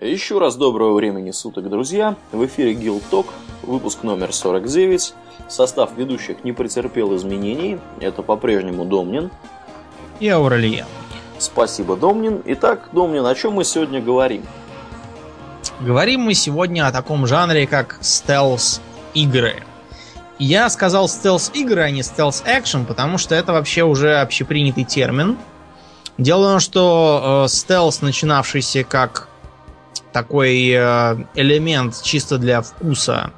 Еще раз доброго времени суток, друзья. В эфире Гилток, выпуск номер 49. Состав ведущих не претерпел изменений. Это по-прежнему Домнин. И Ауралия. Спасибо, Домнин. Итак, Домнин, о чем мы сегодня говорим? Говорим мы сегодня о таком жанре, как стелс-игры. Я сказал стелс-игры, а не стелс-экшен, потому что это вообще уже общепринятый термин. Дело в том, что э, стелс, начинавшийся как такой э, элемент чисто для вкуса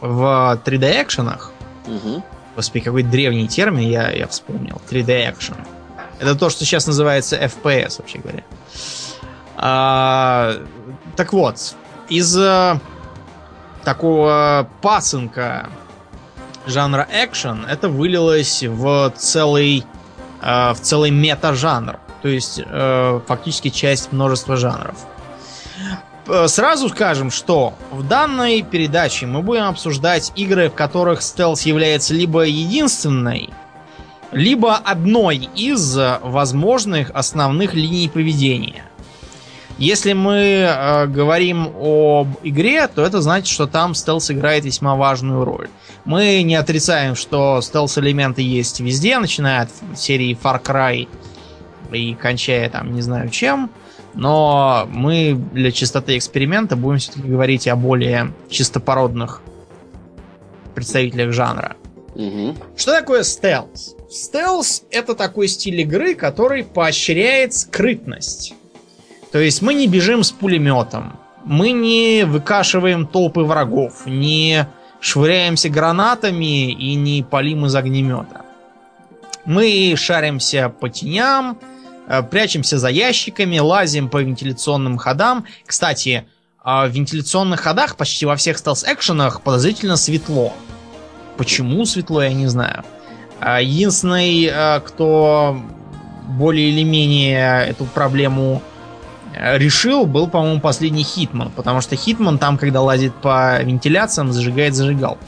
в 3D-экшенах. Угу. Господи, какой древний термин я, я вспомнил. 3D-экшен. Это то, что сейчас называется FPS, вообще говоря. А, так вот, из э, такого пасынка жанра экшен это вылилось в целый, э, в целый мета-жанр. То есть фактически часть множества жанров. П- Сразу скажем, что в данной передаче мы будем обсуждать игры, в которых стелс является либо единственной, либо одной из э, возможных основных линий поведения. Если мы э, говорим об игре, то это значит, что там стелс играет весьма важную роль. Мы не отрицаем, что стелс-элементы есть везде, начиная от серии Far Cry и кончая там не знаю чем. Но мы для чистоты эксперимента будем все-таки говорить о более чистопородных представителях жанра. Угу. Что такое стелс? Стелс это такой стиль игры, который поощряет скрытность. То есть мы не бежим с пулеметом, мы не выкашиваем толпы врагов, не швыряемся гранатами и не палим из огнемета. Мы шаримся по теням, прячемся за ящиками, лазим по вентиляционным ходам. Кстати, а в вентиляционных ходах почти во всех стелс-экшенах подозрительно светло. Почему светло, я не знаю. А Единственный, э, кто более или менее эту проблему э, решил, был, по-моему, последний Хитман. Потому что Хитман там, когда лазит по вентиляциям, зажигает зажигалку.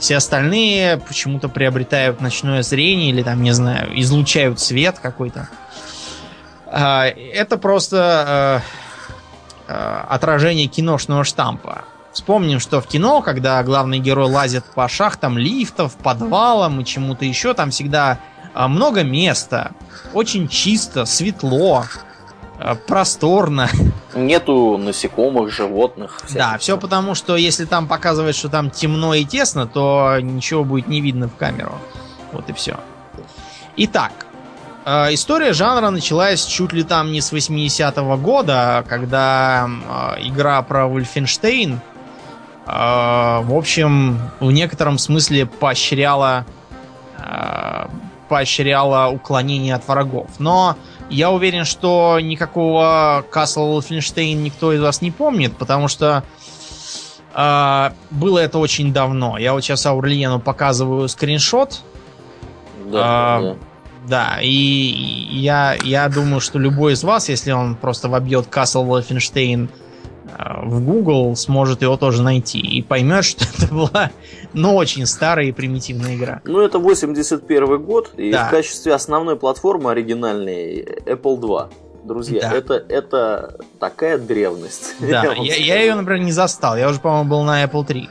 Все остальные почему-то приобретают ночное зрение или там, не знаю, излучают свет какой-то. А, Это просто э, э, отражение киношного штампа. Вспомним, что в кино, когда главный герой лазит по шахтам лифтов, подвалам и чему-то еще, там всегда а, много места, очень чисто, светло, просторно. Нету насекомых, животных. Да, все потому, что если там показывать, что там темно и тесно, то ничего будет не видно в камеру. Вот и все. Итак, э, история жанра началась чуть ли там не с 80-го года, когда э, игра про Вольфенштейн, э, в общем, в некотором смысле поощряла, э, поощряла уклонение от врагов. Но я уверен, что никакого Castle Wolfenstein никто из вас не помнит, потому что э, было это очень давно. Я вот сейчас Аурлиену показываю скриншот. Да, а, да. Да, и я, я думаю, что любой из вас, если он просто вобьет Castle Wolfenstein э, в Google, сможет его тоже найти и поймет, что это была, ну, очень старая и примитивная игра. Ну, это 81 год, и Да. в качестве основной платформы оригинальной Apple 2. Друзья, Да. это, это такая древность. Да, я, скажу. я ее, например, не застал. Я уже, по-моему, был на Apple 3.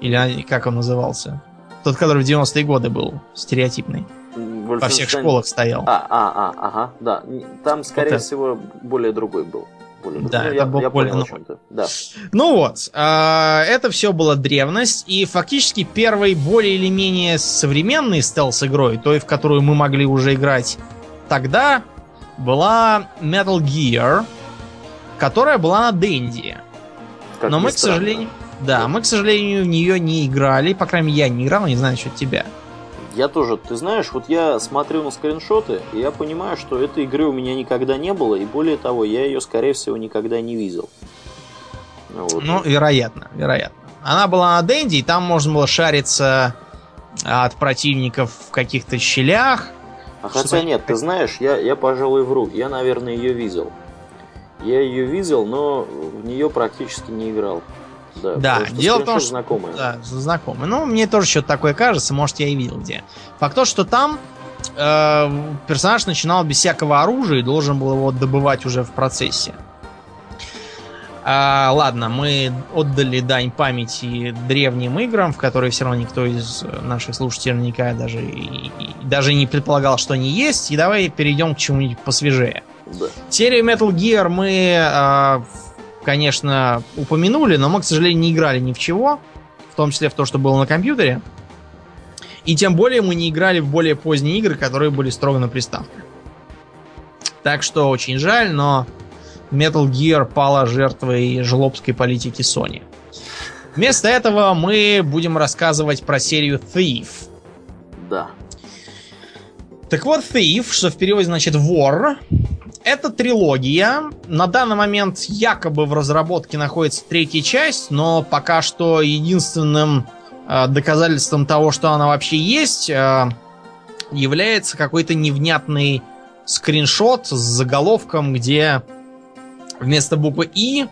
Или как он назывался? Тот, который в 90-е годы был, стереотипный. Во всех школах стоял. А, а, а, ага, да. Там, скорее это. всего, более другой был. Более Да, другой. это я, был я более понял, о новый. чем ты. Да. Ну вот, а, это все была древность, и фактически первой более или менее современной стелс-игрой, той, в которую мы могли уже играть тогда, была Metal Gear, которая была на Денди. Как Но мы, к странно. сожалению, да, мы, к сожалению, в нее не играли, по крайней мере, я не играл, не знаю насчет тебя. Я тоже, ты знаешь, вот я смотрю на скриншоты, и я понимаю, что этой игры у меня никогда не было, и более того, я ее, скорее всего, никогда не видел. Вот. Ну, вероятно, вероятно. Она была на Денди, и там можно было шариться от противников в каких-то щелях. а хотя нет, ты знаешь, я, я, пожалуй, вру. Я, наверное, ее видел. Я ее видел, но в нее практически не играл. Да, Да, потому дело в том, что... знакомый. Да, знакомый. Ну, мне тоже что-то такое кажется, может, я и видел где. Факт то, что там э, персонаж начинал без всякого оружия и должен был его добывать уже в процессе. А, ладно, мы отдали дань памяти древним играм, в которые все равно никто из наших слушателей наверняка даже, и, и, даже не предполагал, что они есть. И давай перейдем к чему-нибудь посвежее. Да. Серию Metal Gear мы, а, конечно, упомянули, но мы, к сожалению, не играли ни в чего, в том числе в то, что было на компьютере. И тем более мы не играли в более поздние игры, которые были строго на приставках. Так что очень жаль, но Metal Gear пала жертвой жлобской политики Sony. Вместо этого мы будем рассказывать про серию Thief. Да. Так вот, Thief, что в переводе значит вор, это трилогия. На данный момент якобы в разработке находится третья часть, но пока что единственным э, доказательством того, что она вообще есть, э, является какой-то невнятный скриншот с заголовком, где Вместо буквы И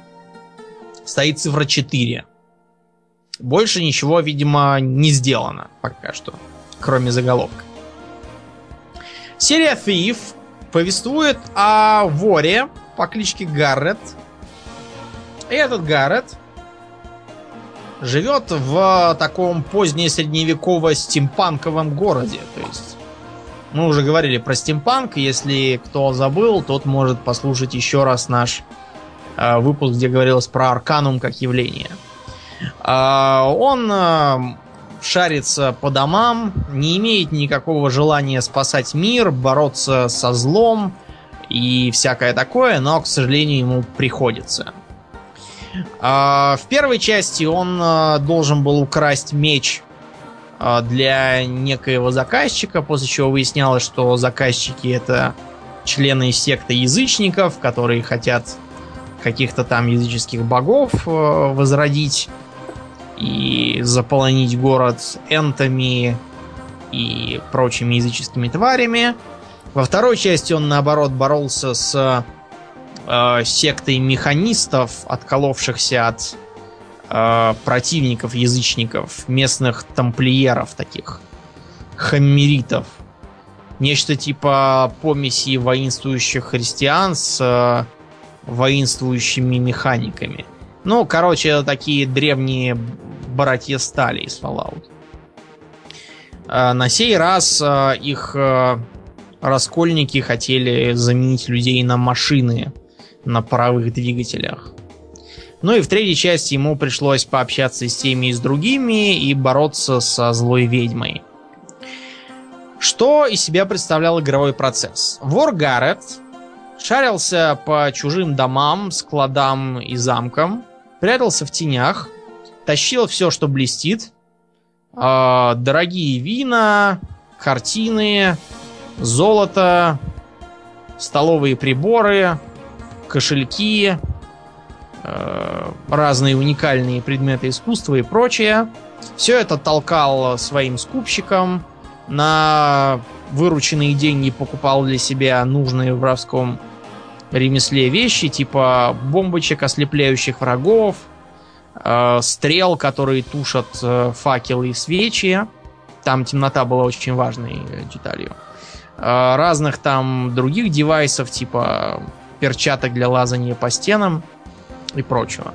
стоит цифра 4. Больше ничего, видимо, не сделано пока что, кроме заголовка. Серия Thief повествует о воре по кличке Гаррет. И этот Гаррет живет в таком позднее средневеково-стимпанковом городе. То есть мы уже говорили про стимпанк. Если кто забыл, тот может послушать еще раз наш э, выпуск, где говорилось про арканум как явление. Э, он шарится по домам, не имеет никакого желания спасать мир, бороться со злом и всякое такое, но, к сожалению, ему приходится. В первой части он должен был украсть меч а, для некоего заказчика, после чего выяснялось, что заказчики это члены секты язычников, которые хотят каких-то там языческих богов э, возродить и заполонить город энтами и прочими языческими тварями. Во второй части он, наоборот, боролся с э, сектой механистов, отколовшихся от э, противников, язычников, местных тамплиеров таких, хаммеритов. Нечто типа помеси воинствующих христиан с э, воинствующими механиками. Ну, короче, это такие древние братья стали из Fallout. Э, на сей раз э, их э, раскольники хотели заменить людей на машины на паровых двигателях. Ну и в третьей части ему пришлось пообщаться с теми и с другими и бороться со злой ведьмой. Что из себя представлял игровой процесс? Вор Гаррет шарился по чужим домам, складам и замкам, прятался в тенях, тащил все, что блестит, э, дорогие вина, картины, золото, столовые приборы, кошельки, Э, разные уникальные предметы искусства и прочее. Все это толкал своим скупщикам, на вырученные деньги покупал для себя нужные в воровском ремесле вещи, типа бомбочек, ослепляющих врагов, э, стрел, которые тушат э, факелы и свечи. Там темнота была очень важной деталью. Э, разных там других девайсов, типа перчаток для лазания по стенам – и прочего.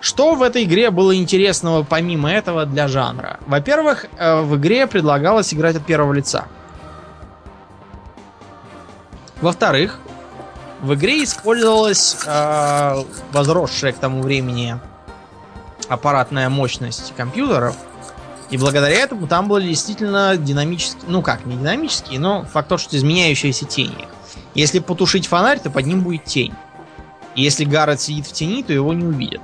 Что в этой игре было интересного помимо этого для жанра? Во-первых, э, в игре предлагалось играть от первого лица. Во-вторых, в игре использовалась э, возросшая к тому времени аппаратная мощность компьютеров. И благодаря этому там были действительно динамические, ну как, не динамические, но факт то, что изменяющиеся тени. Если потушить фонарь, то под ним будет тень. И если Гаррет сидит в тени, то его не увидят.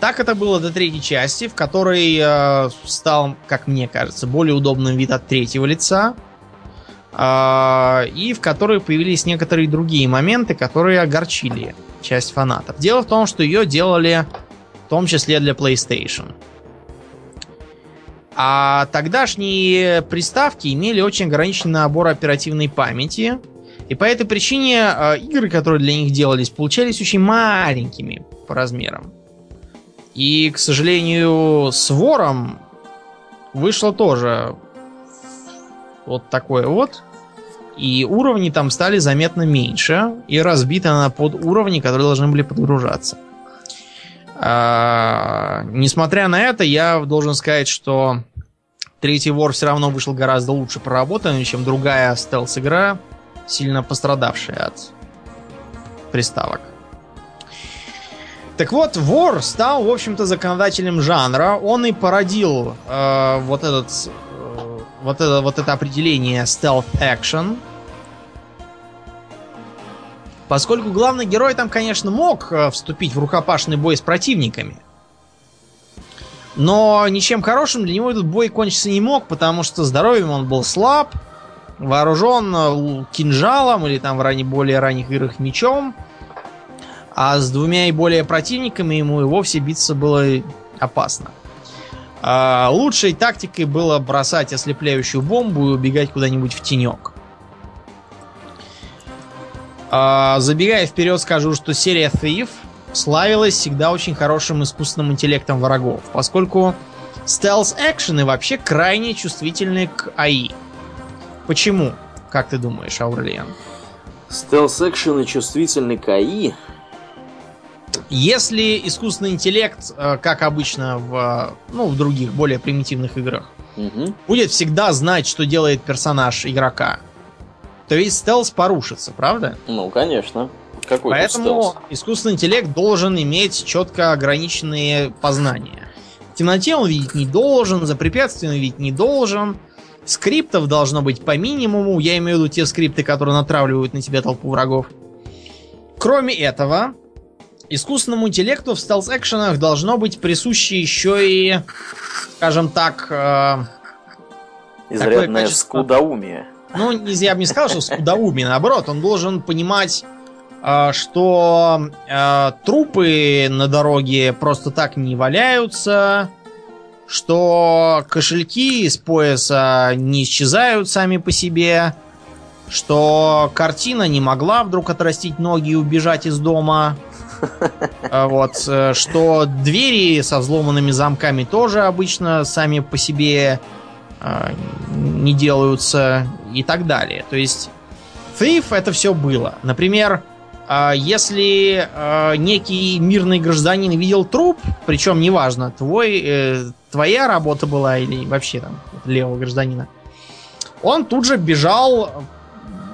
Так это было до третьей части, в которой э, стал, как мне кажется, более удобным вид от третьего лица. Э, и в которой появились некоторые другие моменты, которые огорчили часть фанатов. Дело в том, что ее делали в том числе для PlayStation. А тогдашние приставки имели очень ограниченный набор оперативной памяти – и по этой причине э, игры, которые для них делались, получались очень маленькими по размерам. И, к сожалению, с вором вышло тоже вот такое вот. И уровни там стали заметно меньше и разбиты на под уровни, которые должны были подгружаться. А, несмотря на это, я должен сказать, что третий вор все равно вышел гораздо лучше проработанный, чем другая стелс-игра, сильно пострадавшая от приставок. Так вот, вор стал, в общем-то, законодателем жанра. Он и породил э, вот этот вот это вот это определение stealth action. Поскольку главный герой там, конечно, мог э, вступить в рукопашный бой с противниками. Но ничем хорошим для него этот бой кончиться не мог, потому что здоровьем он был слаб, вооружен э, кинжалом или там в ранее, более ранних играх мечом. А с двумя и более противниками ему и вовсе биться было опасно. А лучшей тактикой было бросать ослепляющую бомбу и убегать куда-нибудь в тенек. А, забегая вперед, скажу, что серия Thief славилась всегда очень хорошим искусственным интеллектом врагов, поскольку стелс-экшены вообще крайне чувствительны к АИ. Почему? Как ты думаешь, Аурлиан? Стелс-экшены чувствительны к АИ? Если искусственный интеллект, э, как обычно в, ну, в других более примитивных играх, угу. будет всегда знать, что делает персонаж игрока, то весь стелс порушится, правда? Ну, конечно. Какой Поэтому стелс? искусственный интеллект должен иметь четко ограниченные познания. В темноте он видеть не должен, за препятствием видеть не должен. Скриптов должно быть по минимуму. Я имею в виду те скрипты, которые натравливают на тебя толпу врагов. Кроме этого, искусственному интеллекту в стелс-экшенах должно быть присуще еще и, скажем так, э, изрядное скудоумие. Ну, я бы не сказал, что скудоумие, наоборот, он должен понимать, э, что э, трупы на дороге просто так не валяются, что кошельки из пояса не исчезают сами по себе, что картина не могла вдруг отрастить ноги и убежать из дома, вот, э, что двери со взломанными замками тоже обычно сами по себе э, не делаются и так далее. То есть Thief это все было. Например, э, если некий мирный гражданин видел труп, причем неважно, твой, твоя работа была или вообще там левого гражданина, он тут же бежал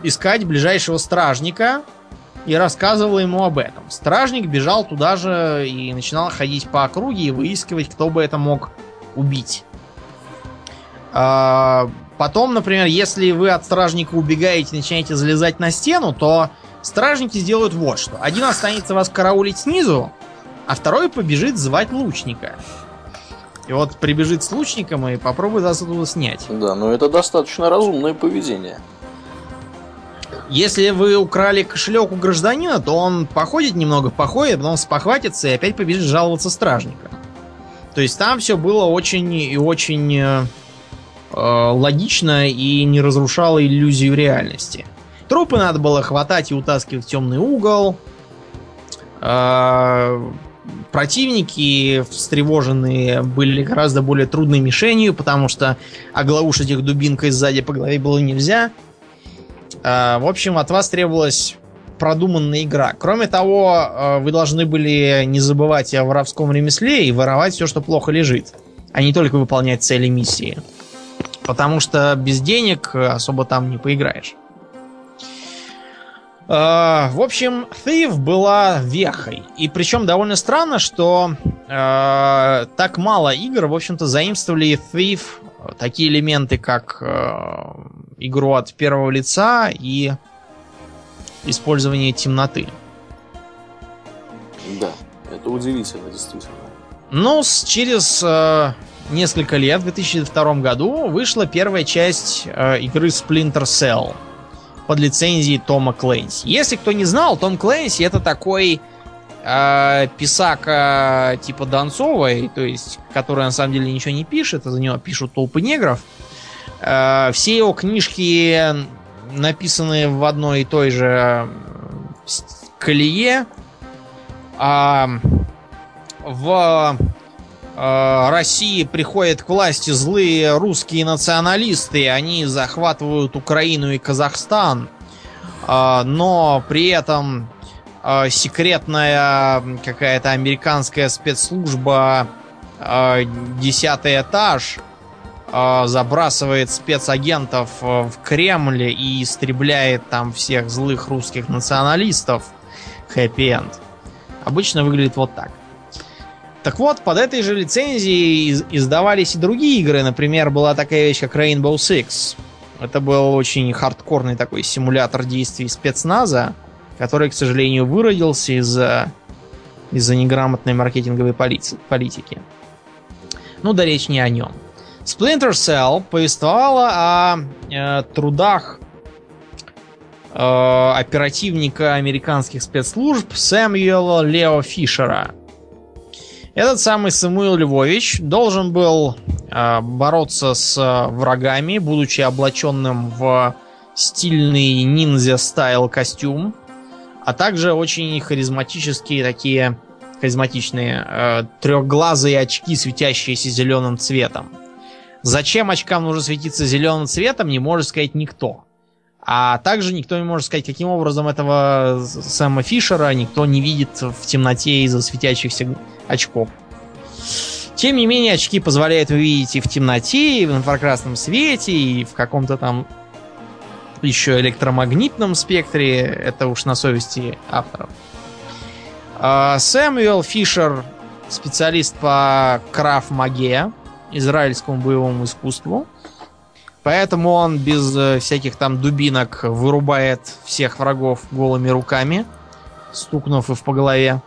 искать ближайшего стражника, и рассказывал ему об этом. Стражник бежал туда же и начинал ходить по округе и выискивать, кто бы это мог убить. А, потом, например, если вы от стражника убегаете и начинаете залезать на стену, то стражники сделают вот что. Один останется вас караулить снизу, а второй побежит звать лучника. И вот прибежит с лучником и попробует вас оттуда снять. Да, но это достаточно разумное поведение. Если вы украли кошелек у гражданина, то он походит немного, походит, потом спохватится и опять побежит жаловаться стражника. То есть там все было очень и очень э, э, логично и не разрушало иллюзию реальности. Трупы надо было хватать и утаскивать в темный угол. Э, противники встревоженные были гораздо более трудной мишенью, потому что оглаушить их дубинкой сзади по голове было нельзя. А, в общем, от вас требовалась продуманная игра. Кроме того, а, вы должны были не забывать о воровском ремесле и воровать все, что плохо лежит, а не только выполнять цели миссии. Потому что без денег особо там не поиграешь. А, в общем, Thief была вехой. И причем довольно странно, что э, так мало игр, в общем-то, заимствовали Thief такие элементы, как э, игру от первого лица и использование темноты. Да, это удивительно, действительно. Ну, через э, несколько лет, в 2002 году, вышла первая часть э, игры Splinter Cell под лицензией Тома Клэнси. Если кто не знал, Том Клэнси это такой э, писака типа Донцовой, то есть, который на самом деле ничего не пишет, а за него пишут толпы негров. Э, все его книжки написаны в одной и той же колее. А в э, России приходят к власти злые русские националисты, они захватывают Украину и Казахстан, э, но при этом э, секретная какая-то американская спецслужба э, десятый этаж э, забрасывает спецагентов в Кремль и истребляет там всех злых русских националистов. Хэппи-энд. Обычно выглядит вот так. Так вот, под этой же лицензией издавались и другие игры. Например, была такая вещь, как Rainbow Six. Это был очень хардкорный такой симулятор действий спецназа, который, к сожалению, выродился из-за из-за неграмотной маркетинговой политики. Ну да речь не о нем. Splinter Cell повествовала о э, трудах э, оперативника американских спецслужб Сэмюэла Лео Фишера. Этот самый Самуил Львович должен был э, бороться с э, врагами, будучи облаченным в стильный ниндзя-стайл костюм, а также очень харизматические такие харизматичные э, трехглазые очки, светящиеся зеленым цветом. Зачем очкам нужно светиться зеленым цветом, не может сказать никто. А также никто не может сказать, каким образом этого Сэма Фишера никто не видит в темноте из-за светящихся очков. Тем не менее, очки позволяют увидеть и в темноте, и в инфракрасном свете, и в каком-то там еще электромагнитном спектре. Это уж на совести авторов. А, Сэмюэл Фишер, специалист по краф-маге, израильскому боевому искусству. Поэтому он без э, всяких там дубинок вырубает всех врагов голыми руками, стукнув их по голове.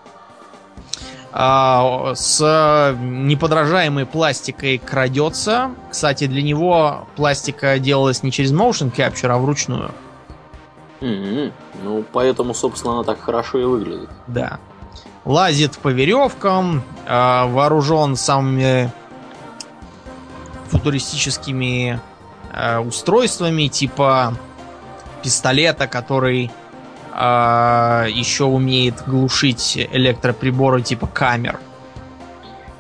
А, с неподражаемой пластикой крадется. Кстати, для него пластика делалась не через motion capture, а вручную. Mm-hmm. Ну, поэтому, собственно, она так хорошо и выглядит. Да. Лазит по веревкам, а, вооружен самыми футуристическими э, устройствами, типа пистолета, который э, еще умеет глушить электроприборы типа камер.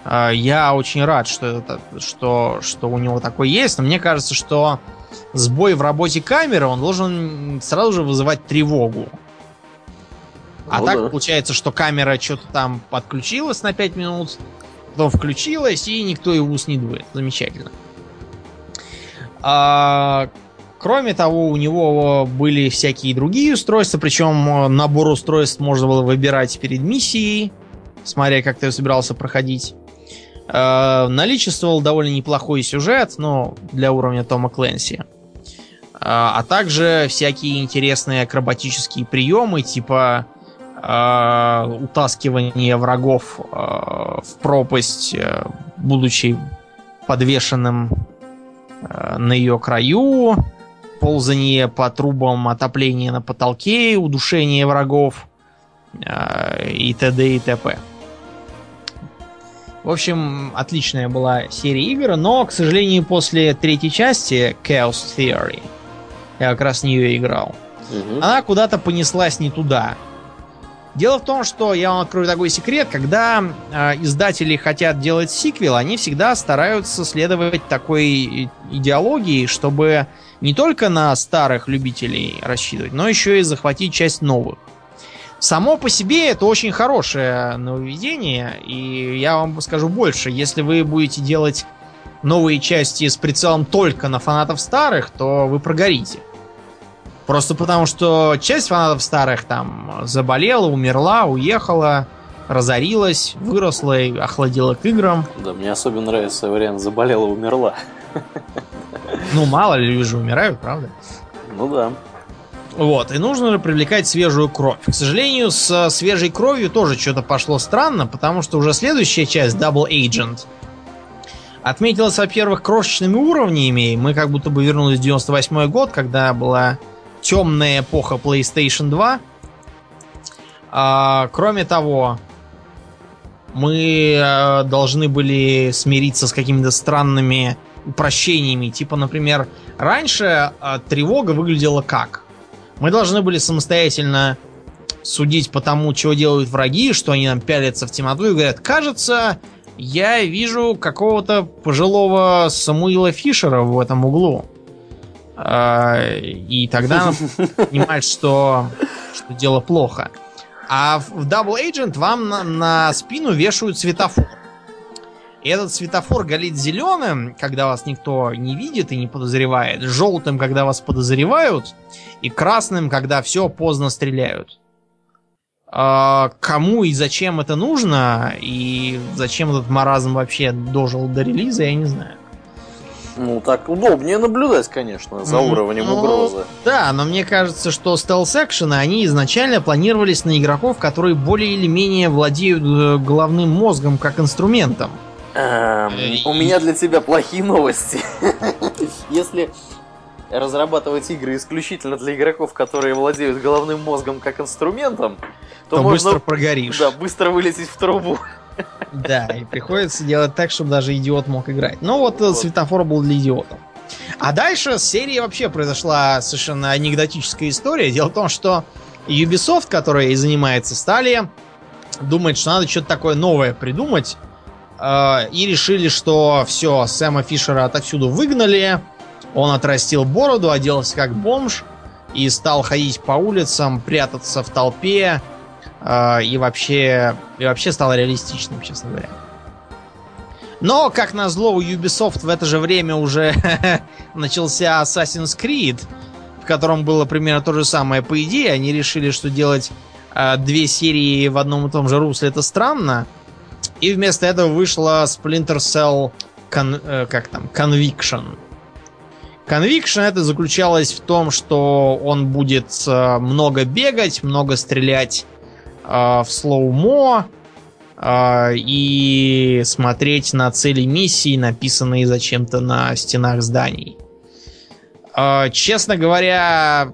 Э, я очень рад, что, это, что, что у него такое есть, но мне кажется, что сбой в работе камеры, он должен сразу же вызывать тревогу. А ну, так да. получается, что камера что-то там подключилась на 5 минут, потом включилась, и никто и ус не дует. Замечательно. А, кроме того, у него были всякие другие устройства, причем набор устройств можно было выбирать перед миссией, смотря как ты собирался проходить. А, наличествовал довольно неплохой сюжет, но для уровня Тома Кленси. А, а также всякие интересные акробатические приемы, типа э, утаскивание врагов э, в пропасть, э, будучи подвешенным Э, на ее краю, ползание по трубам отопления на потолке, удушение врагов э, и т.д. и т.п. В общем, отличная была серия игр, но, к сожалению, после третьей части Chaos Theory, я как раз в нее играл, угу. она куда-то понеслась не туда. Дело в том, что я вам открою такой секрет, когда э, издатели хотят делать сиквел, они всегда стараются следовать такой идеологии, чтобы не только на старых любителей рассчитывать, но еще и захватить часть новых. Само по себе это очень хорошее нововведение, и я вам скажу больше, если вы будете делать новые части с прицелом только на фанатов старых, то вы прогорите. Просто потому, что часть фанатов старых там заболела, умерла, уехала, разорилась, выросла и охладила к играм. Да, мне особенно нравится вариант заболела, умерла. Ну, мало ли люди же умирают, правда? Ну да. Вот, и нужно же привлекать свежую кровь. К сожалению, с свежей кровью тоже что-то пошло странно, потому что уже следующая часть, Double Agent, отметилась, во-первых, крошечными уровнями. Мы как будто бы вернулись в 98 год, когда была темная эпоха PlayStation 2. А, кроме того, мы а, должны были смириться с какими-то странными упрощениями. Типа, например, раньше а, тревога выглядела как? Мы должны были самостоятельно судить по тому, чего делают враги, что они нам пялятся в темноту и говорят, кажется, я вижу какого-то пожилого Самуила Фишера в этом углу. А, и тогда понимать, что, что дело плохо. А в Double Agent вам на, на спину вешают светофор. И этот светофор горит зеленым, когда вас никто не видит и не подозревает, желтым, когда вас подозревают, и красным, когда все поздно стреляют. А, кому и зачем это нужно, и зачем этот маразм вообще дожил до релиза, я не знаю. Ну, так удобнее наблюдать, конечно, за уровнем ну, угрозы. Да, но мне кажется, что стелс-экшены, они изначально планировались на игроков, которые более или менее владеют э, головным мозгом как инструментом. Эм, у меня для тебя плохие новости. Если разрабатывать игры исключительно для игроков, которые владеют головным мозгом как инструментом, то, то можно, быстро прогоришь. Да, быстро вылететь в трубу. Да, и приходится делать так, чтобы даже идиот мог играть. Ну вот, вот. светофор был для идиотов. А дальше с серии вообще произошла совершенно анекдотическая история. Дело в том, что Ubisoft, которая и занимается стали, думает, что надо что-то такое новое придумать. Э, и решили, что все, Сэма Фишера отовсюду выгнали. Он отрастил бороду, оделся как бомж и стал ходить по улицам, прятаться в толпе, э, и вообще, и вообще стал реалистичным, честно говоря. Но, как назло, у Ubisoft в это же время уже начался Assassin's Creed, в котором было примерно то же самое по идее. Они решили, что делать э, две серии в одном и том же русле это странно. И вместо этого вышла Splinter Cell Con, э, как там, Conviction. Conviction это заключалось в том, что он будет э, много бегать, много стрелять э, в слоумо э, и смотреть на цели миссии, написанные зачем-то на стенах зданий. Э, честно говоря,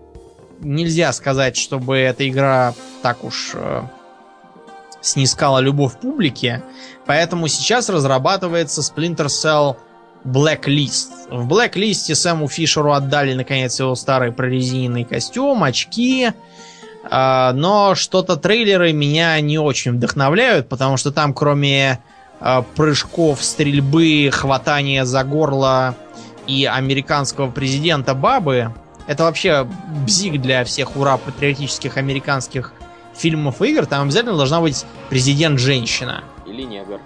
нельзя сказать, чтобы эта игра так уж э, снискала любовь публики, поэтому сейчас разрабатывается Splinter Cell Blacklist. В Blacklist Сэму Фишеру отдали, наконец, его старый прорезиненный костюм, очки. А, но что-то трейлеры меня не очень вдохновляют, потому что там, кроме а, прыжков, стрельбы, хватания за горло и американского президента Бабы, это вообще бзик для всех ура патриотических американских фильмов и игр. Там обязательно должна быть президент-женщина. Или негр.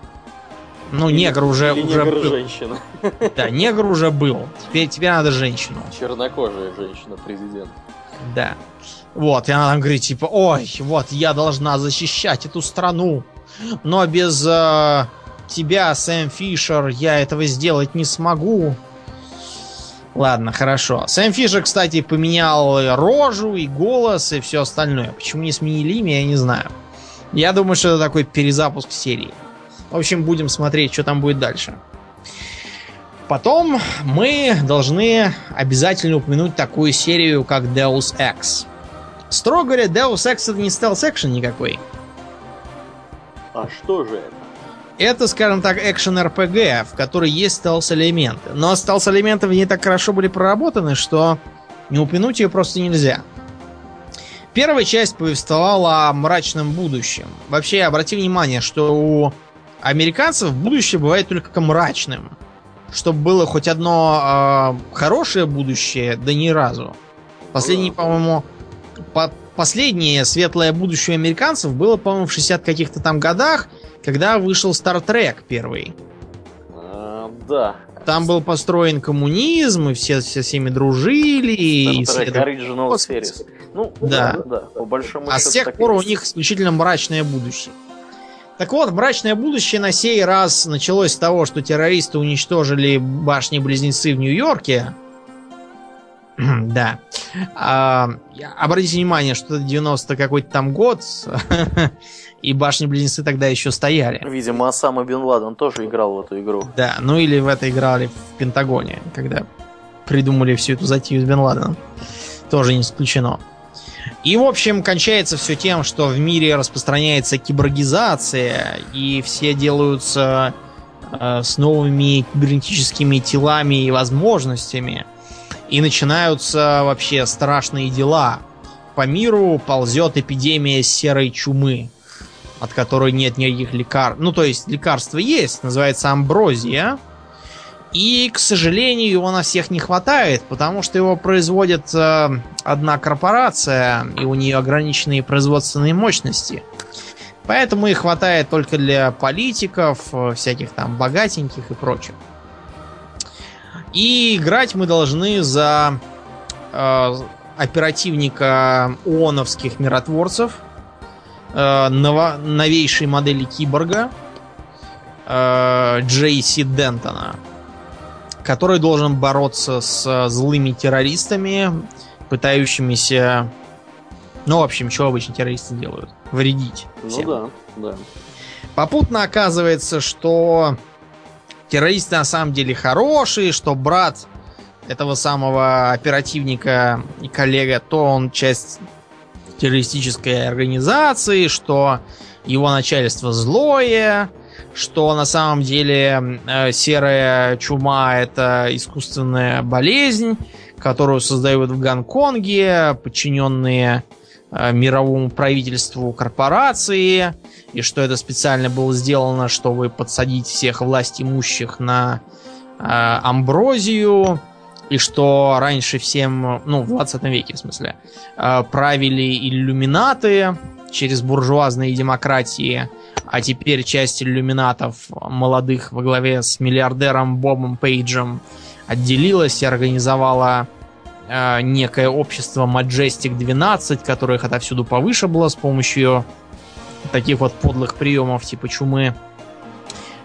Ну, или, негр уже, или уже негр был. женщина. Да, негр уже был. Теперь тебе надо женщину. Чернокожая женщина президент. Да. Вот, и она там говорит, типа, ой, вот я должна защищать эту страну. Но без э, тебя, Сэм Фишер, я этого сделать не смогу. Ладно, хорошо. Сэм Фишер, кстати, поменял рожу и голос и все остальное. Почему не сменили имя, я не знаю. Я думаю, что это такой перезапуск серии. В общем, будем смотреть, что там будет дальше. Потом мы должны обязательно упомянуть такую серию, как Deus Ex. Строго говоря, Deus Ex это не стелс-экшен никакой. А что же это? Это, скажем так, экшен RPG, в которой есть стелс-элементы. Но стелс-элементы не так хорошо были проработаны, что не упомянуть ее просто нельзя. Первая часть повествовала о мрачном будущем. Вообще, обрати внимание, что у американцев будущее бывает только мрачным. Чтобы было хоть одно э, хорошее будущее, да ни разу. Последний, по-моему, по последнее светлое будущее американцев было, по-моему, в 60 каких-то там годах, когда вышел Star Trek первый. А, да. Там был построен коммунизм, и все со всеми дружили. Star Trek Original Series. Ну, да. да, да. По большому а с тех пор у них исключительно мрачное будущее. Так вот, мрачное будущее на сей раз началось с того, что террористы уничтожили башни-близнецы в Нью-Йорке. да. А, обратите внимание, что это 90 какой-то там год, и башни-близнецы тогда еще стояли. Видимо, Осама Бен Ладен тоже играл в эту игру. Да, ну или в это играли в Пентагоне, когда придумали всю эту затею с Бен Ладеном. Тоже не исключено. И, в общем, кончается все тем, что в мире распространяется киборгизация, и все делаются э, с новыми кибернетическими телами и возможностями. И начинаются вообще страшные дела. По миру ползет эпидемия серой чумы. от которой нет никаких лекарств. Ну, то есть лекарство есть, называется амброзия. И, к сожалению, его на всех не хватает, потому что его производит э, одна корпорация, и у нее ограниченные производственные мощности. Поэтому и хватает только для политиков, э, всяких там богатеньких и прочих. И играть мы должны за э, оперативника ООНовских миротворцев, э, ново, новейшей модели киборга э, Джейси Дентона который должен бороться с злыми террористами, пытающимися... Ну, в общем, что обычно террористы делают? Вредить. Всем. Ну да, да. Попутно оказывается, что террористы на самом деле хорошие, что брат этого самого оперативника и коллега, то он часть террористической организации, что его начальство злое, что на самом деле э, серая чума это искусственная болезнь, которую создают в Гонконге подчиненные э, мировому правительству корпорации, и что это специально было сделано, чтобы подсадить всех власть имущих на э, амброзию, и что раньше всем, ну, в 20 веке, в смысле, э, правили иллюминаты через буржуазные демократии, а теперь часть иллюминатов молодых во главе с миллиардером Бобом Пейджем отделилась и организовала э, некое общество Majestic 12, которое их отовсюду повышибло с помощью таких вот подлых приемов типа чумы.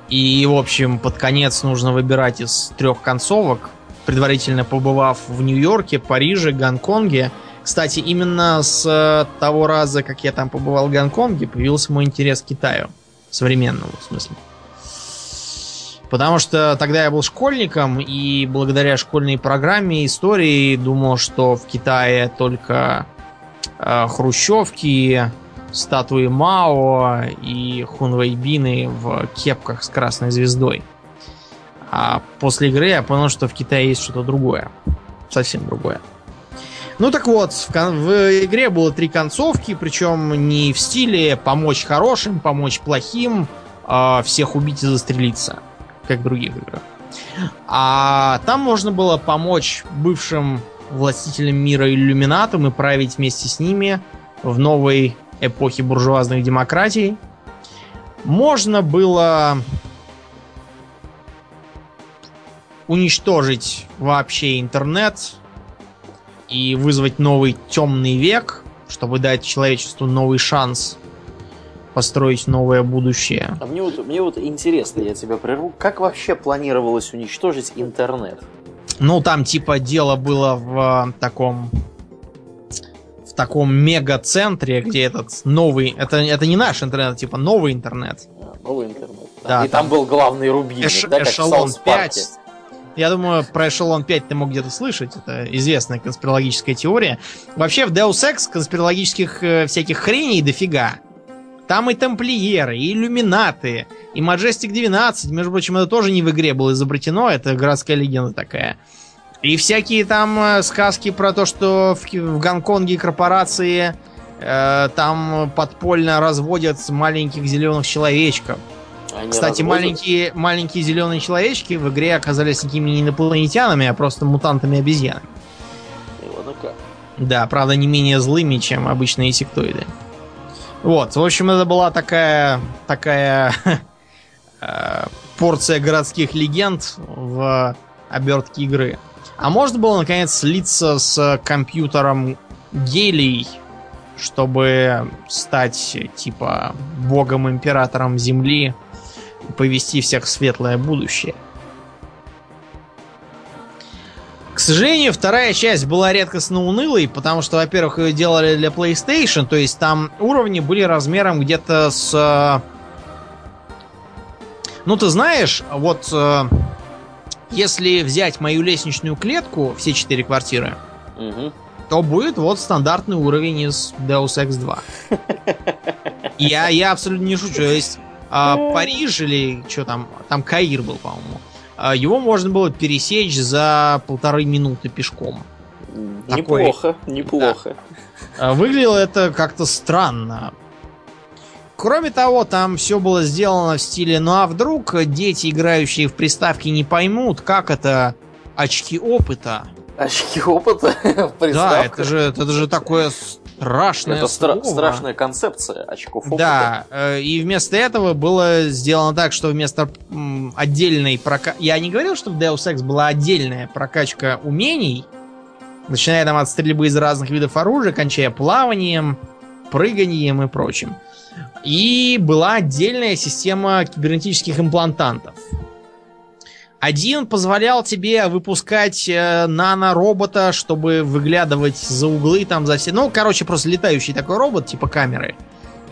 И, в общем, под конец нужно выбирать из трех концовок, предварительно побывав в Нью-Йорке, Париже, Гонконге – кстати, именно с э, того раза, как я там побывал в Гонконге, появился мой интерес к Китаю. Современному, в смысле. Потому что тогда я был школьником, и благодаря школьной программе истории думал, что в Китае только э, хрущевки, статуи Мао и хунвейбины в кепках с красной звездой. А после игры я понял, что в Китае есть что-то другое. Совсем другое. Ну так вот, в, в игре было три концовки, причем не в стиле помочь хорошим, помочь плохим, э, всех убить и застрелиться, как в других играх. А там можно было помочь бывшим властителям мира иллюминатам и править вместе с ними в новой эпохе буржуазных демократий. Можно было уничтожить вообще интернет, и вызвать новый темный век, чтобы дать человечеству новый шанс построить новое будущее. А мне вот, мне вот интересно, я тебя прерву, как вообще планировалось уничтожить интернет? Ну, там типа дело было в таком в таком мега-центре, где этот новый... Это, это не наш интернет, типа новый интернет. Новый интернет. Да, и там, там был главный рубин, эш, да, эшелон 5. Я думаю, про Эшелон 5 ты мог где-то слышать. Это известная конспирологическая теория. Вообще в Deus Ex конспирологических э, всяких хреней дофига. Там и тамплиеры, и иллюминаты, и Majestic 12. Между прочим, это тоже не в игре было изобретено, это городская легенда такая. И всякие там э, сказки про то, что в, в Гонконге корпорации э, там подпольно разводят маленьких зеленых человечков. Они Кстати, маленькие, маленькие зеленые человечки в игре оказались никакими не инопланетянами, а просто мутантами-обезьянами. Да, правда, не менее злыми, чем обычные сектоиды. Вот, в общем, это была такая, такая э, порция городских легенд в обертке игры. А можно было, наконец, слиться с компьютером Гелий, чтобы стать, типа, богом-императором Земли повести всех в светлое будущее. К сожалению, вторая часть была редкостно унылой, потому что, во-первых, ее делали для PlayStation, то есть там уровни были размером где-то с... Ну, ты знаешь, вот если взять мою лестничную клетку, все четыре квартиры, угу. то будет вот стандартный уровень из Deus Ex 2. Я, я абсолютно не шучу. То есть а, Париж или что там, там Каир был, по-моему. А, его можно было пересечь за полторы минуты пешком. Неплохо, Такой... неплохо. Да. Выглядело это как-то странно. Кроме того, там все было сделано в стиле, ну а вдруг дети, играющие в приставки, не поймут, как это очки опыта. Очки опыта в Да, это же, это же такое страшное Это слово. страшная концепция очков опыта. Да, э, и вместо этого было сделано так, что вместо отдельной прокачки... Я не говорил, что в Deus Ex была отдельная прокачка умений, начиная там от стрельбы из разных видов оружия, кончая плаванием, прыганием и прочим. И была отдельная система кибернетических имплантантов. Один позволял тебе выпускать э, нано-робота, чтобы выглядывать за углы там за все. Ну, короче, просто летающий такой робот, типа камеры.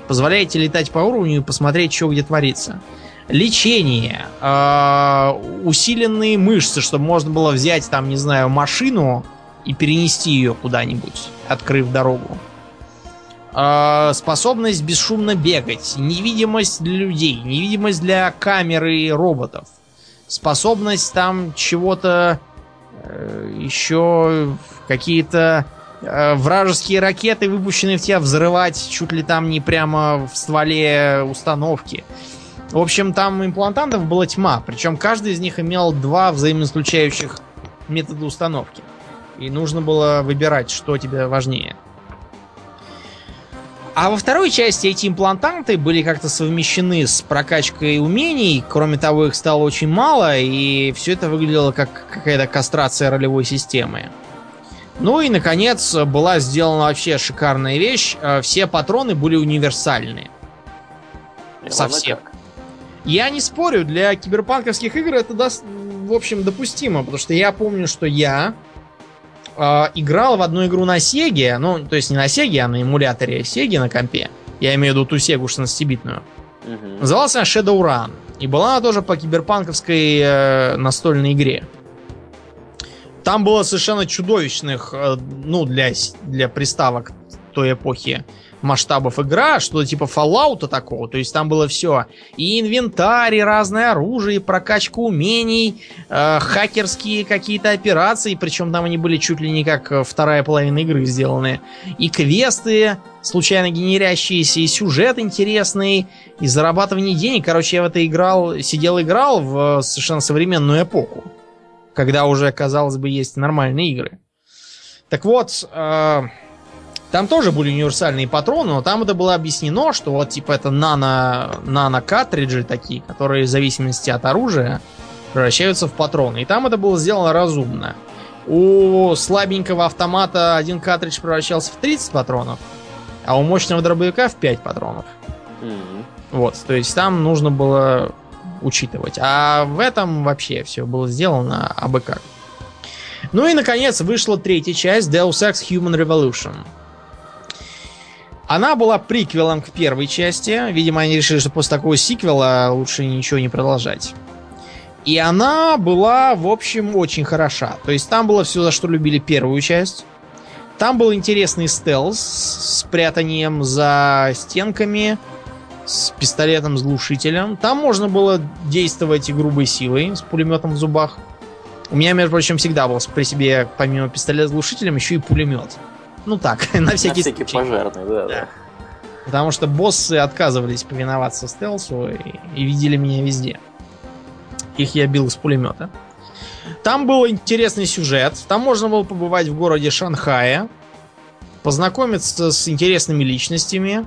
Позволяете летать по уровню и посмотреть, что где творится. Лечение, э, усиленные мышцы, чтобы можно было взять там, не знаю, машину и перенести ее куда-нибудь, открыв дорогу. Э, способность бесшумно бегать, невидимость для людей, невидимость для камеры и роботов способность там чего-то э, еще какие-то э, вражеские ракеты, выпущенные в тебя, взрывать чуть ли там не прямо в стволе установки. В общем, там имплантантов была тьма, причем каждый из них имел два взаимоисключающих метода установки. И нужно было выбирать, что тебе важнее. А во второй части эти имплантанты были как-то совмещены с прокачкой умений. Кроме того, их стало очень мало, и все это выглядело как какая-то кастрация ролевой системы. Ну и, наконец, была сделана вообще шикарная вещь. Э, все патроны были универсальны. Совсем. Я не спорю, для киберпанковских игр это, даст, в общем, допустимо, потому что я помню, что я э, играл в одну игру на Сеге, ну, то есть не на Сеге, а на эмуляторе Сеги на компе. Я имею в виду ту Сегу 16-битную. Угу. Называлась она Shadowrun. И была она тоже по киберпанковской э, настольной игре. Там было совершенно чудовищных, э, ну, для, для приставок той эпохи масштабов игра, что типа Fallout такого. То есть там было все. И инвентарь, и разное оружие, и прокачка умений, э, хакерские какие-то операции. Причем там они были чуть ли не как э, вторая половина игры сделаны. И квесты случайно генерящиеся, и сюжет интересный, и зарабатывание денег. Короче, я в это играл, сидел играл в совершенно современную эпоху. Когда уже, казалось бы, есть нормальные игры. Так вот, э, там тоже были универсальные патроны, но там это было объяснено, что вот типа это нано, нано картриджи такие, которые в зависимости от оружия превращаются в патроны. И там это было сделано разумно. У слабенького автомата один картридж превращался в 30 патронов, а у мощного дробовика в 5 патронов. Mm-hmm. Вот, то есть там нужно было учитывать. А в этом вообще все было сделано абы как. Ну и, наконец, вышла третья часть Deus Ex Human Revolution. Она была приквелом к первой части. Видимо, они решили, что после такого сиквела лучше ничего не продолжать. И она была, в общем, очень хороша. То есть там было все, за что любили первую часть. Там был интересный стелс с прятанием за стенками, с пистолетом, с глушителем. Там можно было действовать и грубой силой, с пулеметом в зубах. У меня, между прочим, всегда был при себе, помимо пистолета с глушителем, еще и пулемет. Ну так, на всякий, на всякий случай. пожарный, да, да. Потому что боссы отказывались повиноваться стелсу и, и видели меня везде. Их я бил из пулемета. Там был интересный сюжет. Там можно было побывать в городе Шанхая, познакомиться с интересными личностями,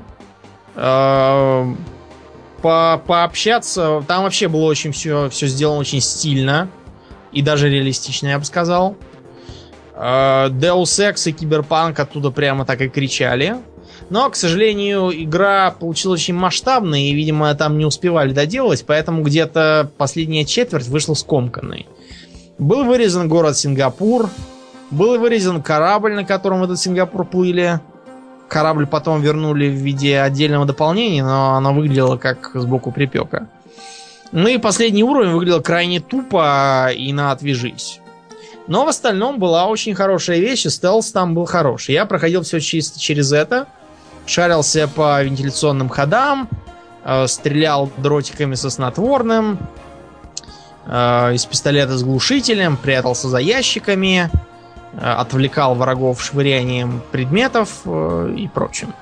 э, по пообщаться. Там вообще было очень все, все сделано очень стильно и даже реалистично, я бы сказал. Э, Deus Ex и Киберпанк оттуда прямо так и кричали. Но, к сожалению, игра получилась очень масштабной, и, видимо, там не успевали доделать, поэтому где-то последняя четверть вышла скомканной. Был вырезан город Сингапур, был вырезан корабль, на котором в этот Сингапур плыли. Корабль потом вернули в виде отдельного дополнения, но оно выглядело как сбоку припека. Ну и последний уровень выглядел крайне тупо и на отвяжись. Но в остальном была очень хорошая вещь, и стелс там был хороший. Я проходил все чисто через это. Шарился по вентиляционным ходам, э, стрелял дротиками со снотворным, э, из пистолета с глушителем, прятался за ящиками, э, отвлекал врагов швырянием предметов э, и прочим.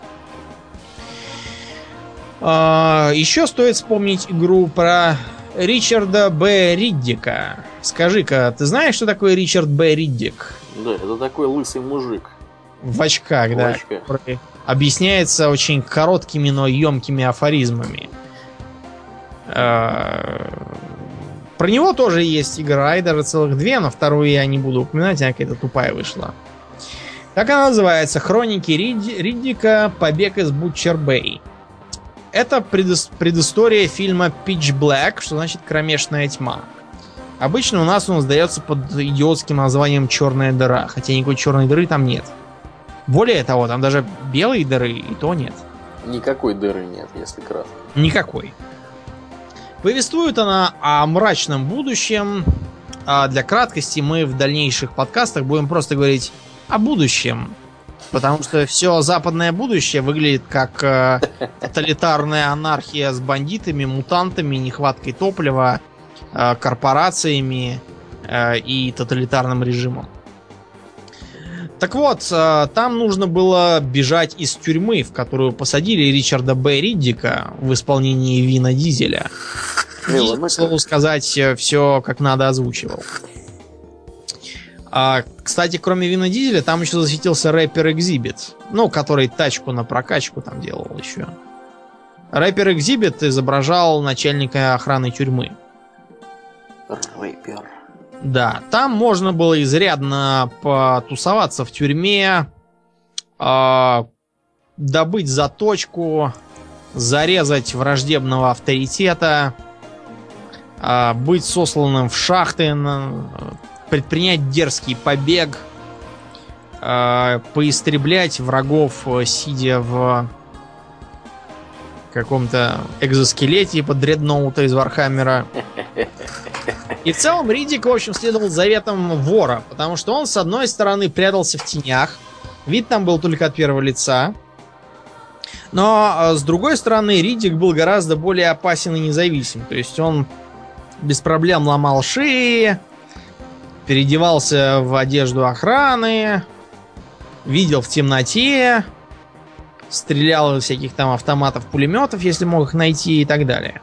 А, еще стоит вспомнить игру про Ричарда Б. Риддика. Скажи-ка, ты знаешь, что такое Ричард Б. Риддик? Да, это такой лысый мужик. В очках, В да. очках. объясняется очень короткими, но емкими афоризмами. А, Про него тоже есть игра, и даже целых две, но вторую я не буду упоминать, она какая-то тупая вышла. Так она называется «Хроники Рид- Риддика. Побег из Бутчер-Бэй». Это предыс- предыстория фильма Pitch Black, что значит «Кромешная тьма». Обычно у нас он сдается под идиотским названием «Черная дыра», хотя никакой черной дыры там нет. Более того, там даже белые дыры и то нет. Никакой дыры нет, если кратко. Никакой. Повествует она о мрачном будущем. А для краткости мы в дальнейших подкастах будем просто говорить о будущем. Потому что все западное будущее выглядит как э, тоталитарная анархия с бандитами, мутантами, нехваткой топлива, э, корпорациями э, и тоталитарным режимом. Так вот, э, там нужно было бежать из тюрьмы, в которую посадили Ричарда Б. Риддика в исполнении Вина Дизеля. И, к слову сказать, все как надо озвучивал. А, кстати, кроме Вина Дизеля, там еще засветился рэпер Экзибит. Ну, который тачку на прокачку там делал еще. Рэпер Экзибит изображал начальника охраны тюрьмы. Рэпер. Да, там можно было изрядно потусоваться в тюрьме, а, добыть заточку, зарезать враждебного авторитета, а, быть сосланным в шахты, на- предпринять дерзкий побег, а, поистреблять врагов, э, сидя в каком-то экзоскелете под дредноута из Вархаммера. И в целом Риддик, в общем, следовал заветам вора, потому что он, с одной стороны, прятался в тенях, вид там был только от первого лица, но э, с другой стороны, Риддик был гораздо более опасен и независим. То есть он без проблем ломал шеи, переодевался в одежду охраны, видел в темноте, стрелял из всяких там автоматов, пулеметов, если мог их найти и так далее.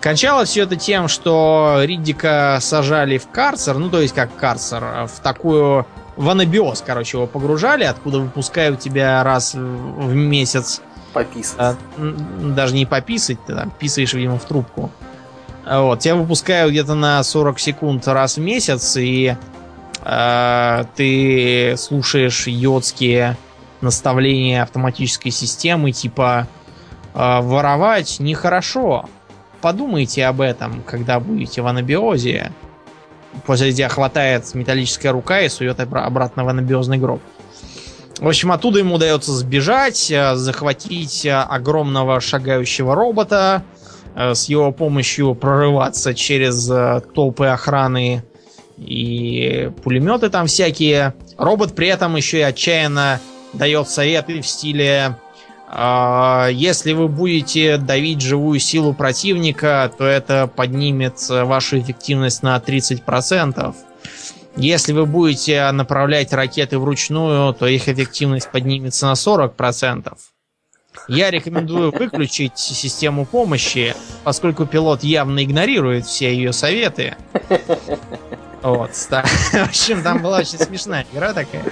Кончалось все это тем, что Риддика сажали в карцер, ну то есть как карцер, в такую в анабиоз, короче, его погружали, откуда выпускают тебя раз в месяц Пописать. а, даже не пописать, ты там писаешь, видимо, в трубку. Вот, тебя выпускают где-то на 40 секунд раз в месяц, и а, ты слушаешь йодские наставления автоматической системы, типа а, воровать нехорошо. Подумайте об этом, когда будете в анабиозе. После тебя хватает металлическая рука и сует обра- обратно в анабиозный гроб. В общем, оттуда ему удается сбежать, э, захватить э, огромного шагающего робота, э, с его помощью прорываться через э, толпы охраны и пулеметы там всякие. Робот при этом еще и отчаянно дает советы в стиле а, если вы будете давить живую силу противника, то это поднимет э, вашу эффективность на 30%. Если вы будете направлять ракеты вручную, то их эффективность поднимется на 40%. Я рекомендую выключить систему помощи, поскольку пилот явно игнорирует все ее советы. Вот, да. В общем, там была очень смешная игра такая.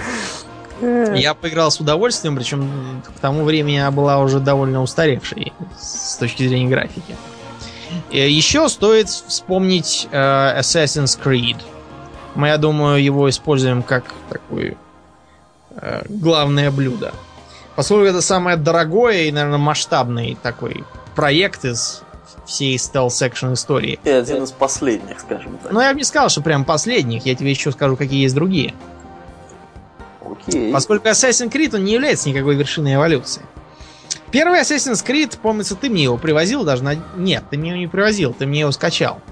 Я поиграл с удовольствием, причем к тому времени она была уже довольно устаревшей с точки зрения графики. Э, Еще стоит вспомнить э, Assassin's Creed. Мы, я думаю, его используем как такое э, главное блюдо. Поскольку это самое дорогое и, наверное, масштабный такой проект из всей stealth-action истории. И один из последних, скажем так. Но я бы не сказал, что прям последних. Я тебе еще скажу, какие есть другие. Окей. Поскольку Assassin's Creed он не является никакой вершиной эволюции. Первый Assassin's Creed, помнится, ты мне его привозил даже на... Нет, ты мне его не привозил, ты мне его скачал.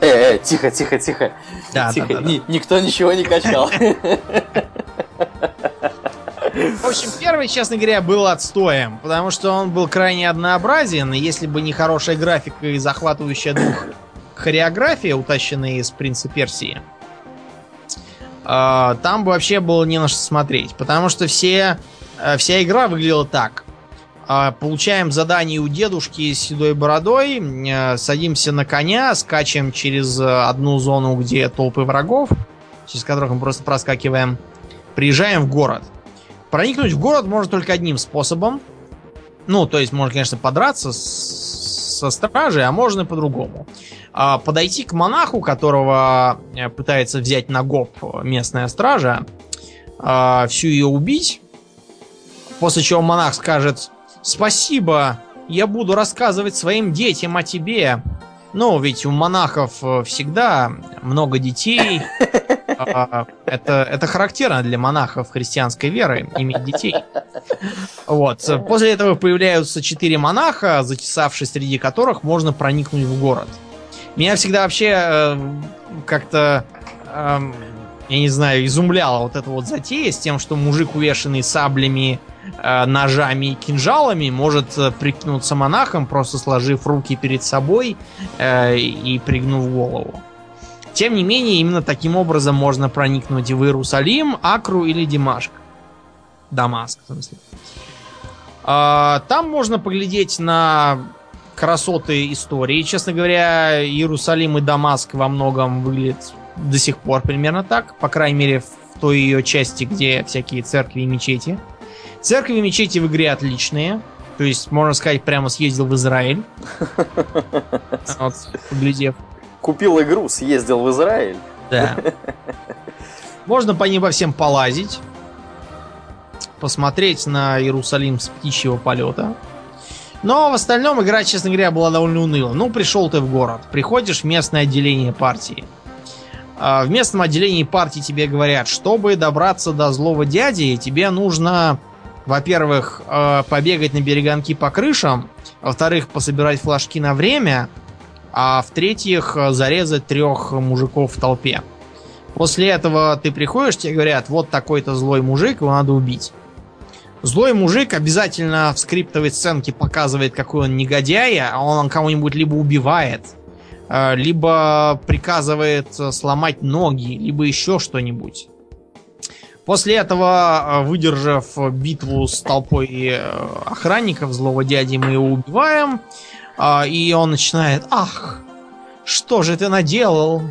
Э, э, тихо, тихо, тихо. Да, тихо. да, да, да. Ни- никто ничего не качал. В общем, первый, честно говоря, был отстоем, потому что он был крайне однообразен, и если бы не хорошая графика и захватывающая дух хореография, утащенная из «Принца Персии», а, там бы вообще было не на что смотреть, потому что все, э, вся игра выглядела так. А, получаем задание у дедушки с седой бородой, э, садимся на коня, скачем через одну зону, где толпы врагов, через которых мы просто проскакиваем, приезжаем в город. Проникнуть в город можно только одним способом. Ну, то есть можно, конечно, подраться с, со стражей, а можно и по-другому. А, подойти к монаху, которого э, пытается взять на гоп местная стража, а, всю ее убить, после чего монах скажет «Спасибо, я буду рассказывать своим детям о тебе». Ну, ведь у монахов э, всегда много детей. А, это, это характерно для монахов христианской веры, иметь детей. Вот. После этого появляются четыре монаха, затесавшись среди которых можно проникнуть в город. Меня всегда вообще э, как-то, э, я не знаю, изумляла вот эта вот затея с тем, что мужик, увешанный саблями, э, ножами и кинжалами, может э, прикинуться монахом, просто сложив руки перед собой э, и пригнув голову. Тем не менее, именно таким образом можно проникнуть в Иерусалим, Акру или Димашк. Дамаск, в смысле. А, там можно поглядеть на красоты истории. Честно говоря, Иерусалим и Дамаск во многом выглядят до сих пор примерно так. По крайней мере, в той ее части, где всякие церкви и мечети. Церкви и мечети в игре отличные. То есть, можно сказать, прямо съездил в Израиль. Вот, поглядев. Купил игру, съездил в Израиль. Да. Можно по ним во всем полазить. Посмотреть на Иерусалим с птичьего полета. Но в остальном игра, честно говоря, была довольно уныла. Ну, пришел ты в город, приходишь в местное отделение партии. А, в местном отделении партии тебе говорят, чтобы добраться до злого дяди, тебе нужно, во-первых, э, побегать на береганки по крышам, во-вторых, пособирать флажки на время, а в-третьих, зарезать трех мужиков в толпе. После этого ты приходишь, тебе говорят, вот такой-то злой мужик, его надо убить. Злой мужик обязательно в скриптовой сценке показывает, какой он негодяй, а он кого-нибудь либо убивает, э, либо приказывает сломать ноги, либо еще что-нибудь. После этого, э, выдержав битву с толпой э, охранников злого дяди, мы его убиваем. И он начинает, ах, что же ты наделал?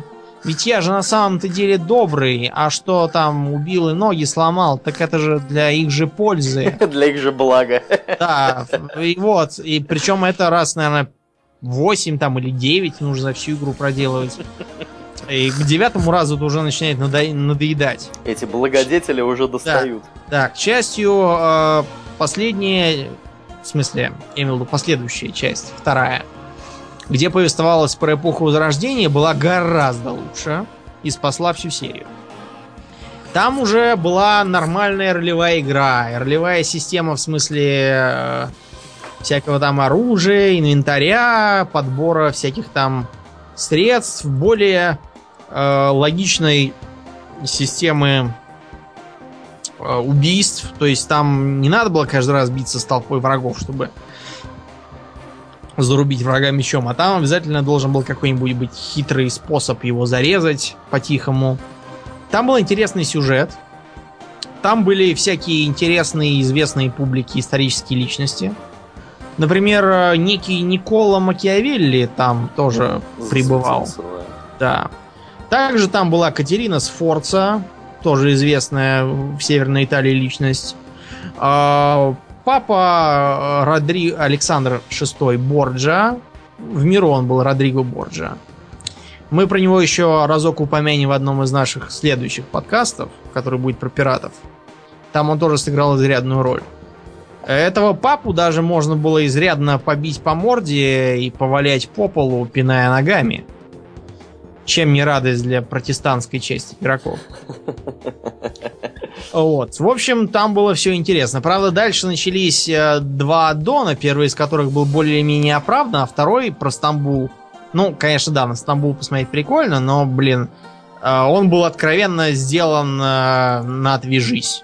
Ведь я же на самом-то деле добрый, а что там убил и ноги сломал, так это же для их же пользы. Для их же блага. Да, и вот, и причем это раз, наверное, 8 там или 9 нужно всю игру проделывать. И к девятому разу это уже начинает надо... надоедать. Эти благодетели уже достают. Да, да к счастью, э, последняя, в смысле, я имел в виду последующая часть, вторая, где повествовалось про эпоху Возрождения, была гораздо лучше и спасла всю серию. Там уже была нормальная ролевая игра, ролевая система в смысле э, всякого там оружия, инвентаря, подбора всяких там средств, более э, логичной системы убийств. То есть там не надо было каждый раз биться с толпой врагов, чтобы зарубить врага мечом, а там обязательно должен был какой-нибудь быть хитрый способ его зарезать по-тихому. Там был интересный сюжет. Там были всякие интересные известные публики исторические личности. Например, некий Никола Макиавелли там тоже пребывал. Да. Также там была Катерина Сфорца, тоже известная в Северной Италии личность. А, Папа э, Родри... Александр VI Борджа. В миру он был Родриго Борджа. Мы про него еще разок упомянем в одном из наших следующих подкастов, который будет про пиратов. Там он тоже сыграл изрядную роль. Этого папу даже можно было изрядно побить по морде и повалять по полу, пиная ногами. Чем не радость для протестантской части игроков. Вот. В общем, там было все интересно. Правда, дальше начались э, два аддона, первый из которых был более-менее оправдан, а второй про Стамбул. Ну, конечно, да, на Стамбул посмотреть прикольно, но, блин, э, он был откровенно сделан э, на «отвяжись».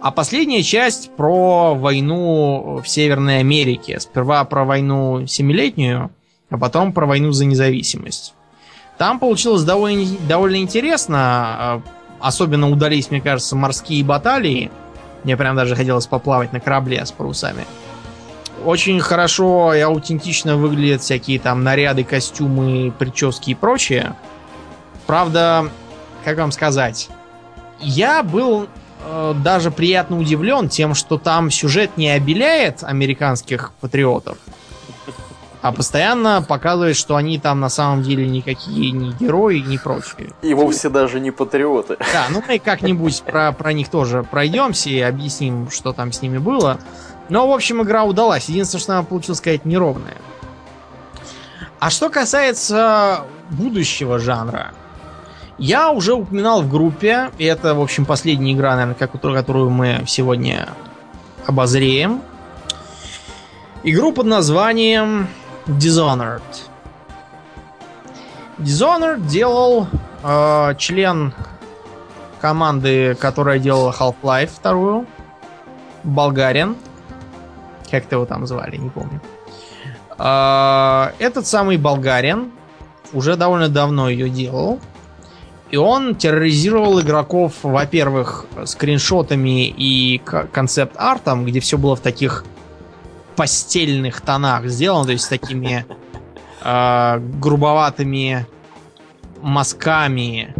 А последняя часть про войну в Северной Америке. Сперва про войну семилетнюю, а потом про войну за независимость. Там получилось довольно, довольно интересно. Особенно удались, мне кажется, морские баталии. Мне прям даже хотелось поплавать на корабле с парусами. очень хорошо и аутентично выглядят всякие там наряды, костюмы, прически и прочее. Правда, как вам сказать, я был э, даже приятно удивлен тем, что там сюжет не обеляет американских патриотов, а постоянно показывает, что они там на самом деле никакие не герои, не прочие. И вовсе даже не патриоты. Да, ну мы как-нибудь про, про них тоже пройдемся и объясним, что там с ними было. Но, в общем, игра удалась. Единственное, что она получилось сказать неровная. А что касается будущего жанра, я уже упоминал в группе, и это, в общем, последняя игра, наверное, которую мы сегодня обозреем. Игру под названием Dishonored. Dishonored делал э, член команды, которая делала Half-Life вторую, болгарин. Как-то его там звали, не помню. Э, этот самый болгарин уже довольно давно ее делал. И он терроризировал игроков, во-первых, скриншотами и концепт-артом, где все было в таких постельных тонах сделано, то есть с такими э, грубоватыми мазками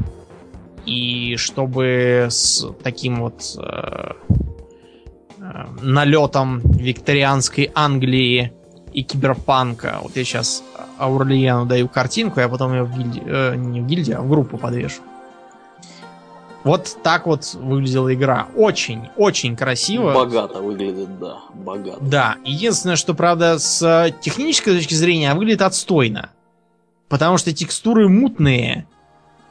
и чтобы с таким вот э, налетом викторианской Англии и киберпанка. Вот я сейчас Аурлиену даю картинку, я потом ее в гильдию, э, не в гильдию, а в группу подвешу. Вот так вот выглядела игра. Очень, очень красиво. Богато выглядит, да. Богато. Да. Единственное, что, правда, с технической точки зрения выглядит отстойно. Потому что текстуры мутные.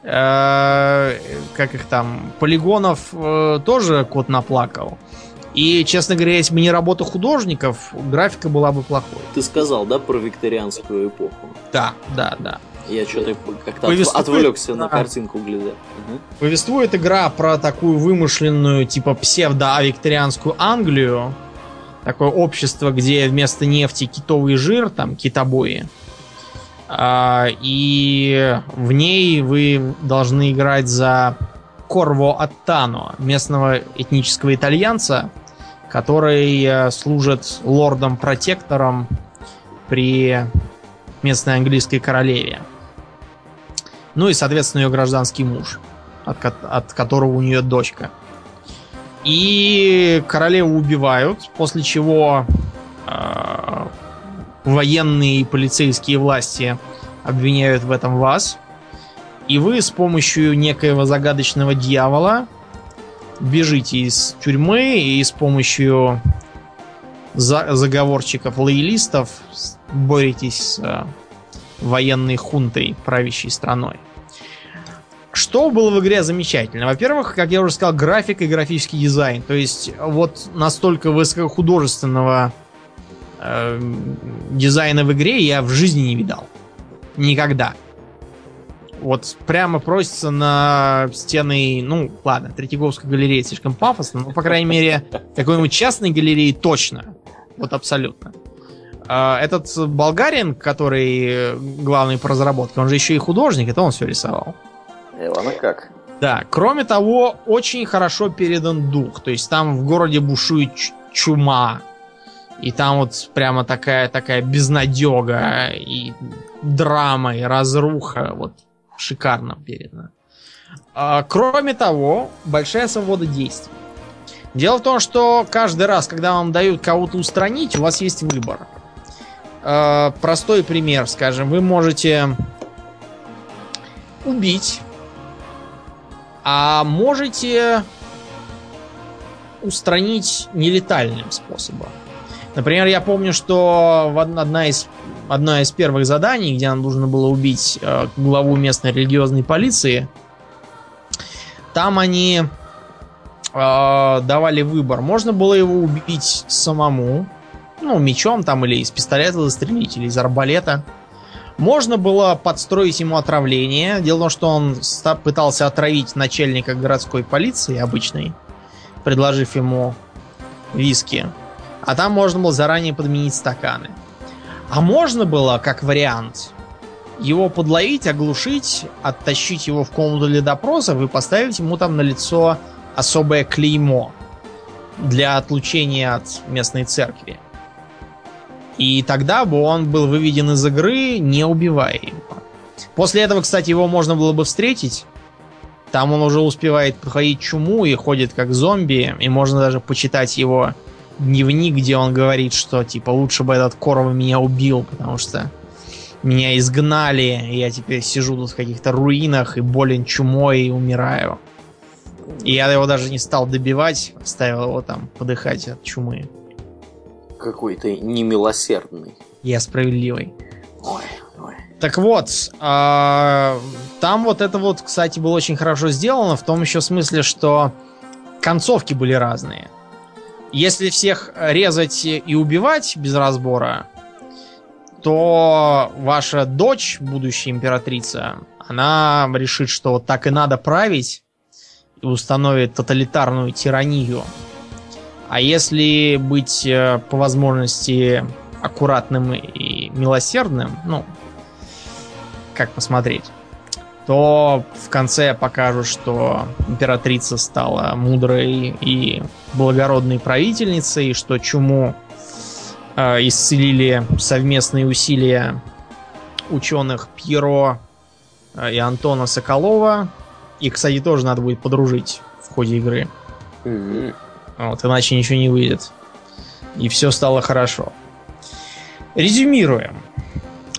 Э, как их там? Полигонов э, тоже кот наплакал. И, честно говоря, если бы не работа художников, графика была бы плохой. Ты сказал, да, про викторианскую эпоху? Да, да, да. Я что-то как-то Повествует... отвлекся на картинку глядя. Угу. Повествует игра про такую вымышленную, типа псевдо-викторианскую Англию. Такое общество, где вместо нефти китовый жир, там китобои. А, и в ней вы должны играть за Корво Аттано, местного этнического итальянца, который э, служит лордом-протектором при местной английской королеве. Ну и, соответственно, ее гражданский муж, от, от которого у нее дочка. И королеву убивают, после чего э, военные и полицейские власти обвиняют в этом вас. И вы с помощью некоего загадочного дьявола бежите из тюрьмы и с помощью за заговорщиков лоялистов боретесь э, военной хунтой, правящей страной. Что было в игре замечательно? Во-первых, как я уже сказал, график и графический дизайн. То есть вот настолько высокохудожественного э, дизайна в игре я в жизни не видал. Никогда вот прямо просится на стены, ну, ладно, Третьяковской галереи слишком пафосно, но, по крайней мере, какой-нибудь частной галереи точно. Вот абсолютно. Этот болгарин, который главный по разработке, он же еще и художник, это он все рисовал. Ивана как? Да, кроме того, очень хорошо передан дух. То есть там в городе бушует чума. И там вот прямо такая такая безнадега и драма, и разруха. Вот шикарно передано. А, кроме того, большая свобода действий. Дело в том, что каждый раз, когда вам дают кого-то устранить, у вас есть выбор. А, простой пример, скажем, вы можете убить, а можете устранить нелетальным способом. Например, я помню, что одна из одно из первых заданий, где нам нужно было убить э, главу местной религиозной полиции, там они э, давали выбор. Можно было его убить самому, ну, мечом там, или из пистолета застрелить, или из арбалета. Можно было подстроить ему отравление. Дело в том, что он пытался отравить начальника городской полиции обычной, предложив ему виски. А там можно было заранее подменить стаканы. А можно было, как вариант, его подловить, оглушить, оттащить его в комнату для допросов и поставить ему там на лицо особое клеймо для отлучения от местной церкви. И тогда бы он был выведен из игры, не убивая его. После этого, кстати, его можно было бы встретить. Там он уже успевает проходить чуму и ходит как зомби. И можно даже почитать его дневник, где он говорит, что типа лучше бы этот Корова меня убил, потому что меня изгнали, и я теперь сижу тут в каких-то руинах и болен чумой и умираю. И я его даже не стал добивать, оставил его там подыхать от чумы. Какой ты немилосердный. Я справедливый. Ой, ой. Так вот, а, там вот это вот, кстати, было очень хорошо сделано, в том еще смысле, что концовки были разные. Если всех резать и убивать без разбора, то ваша дочь, будущая императрица, она решит, что вот так и надо править и установит тоталитарную тиранию. А если быть э, по возможности аккуратным и милосердным, ну, как посмотреть, то в конце покажут, что императрица стала мудрой и благородной правительницей, что чуму э, исцелили совместные усилия ученых Пьеро э, и Антона Соколова. И, кстати, тоже надо будет подружить в ходе игры. Мгм. Вот, иначе ничего не выйдет. И все стало хорошо. Резюмируем.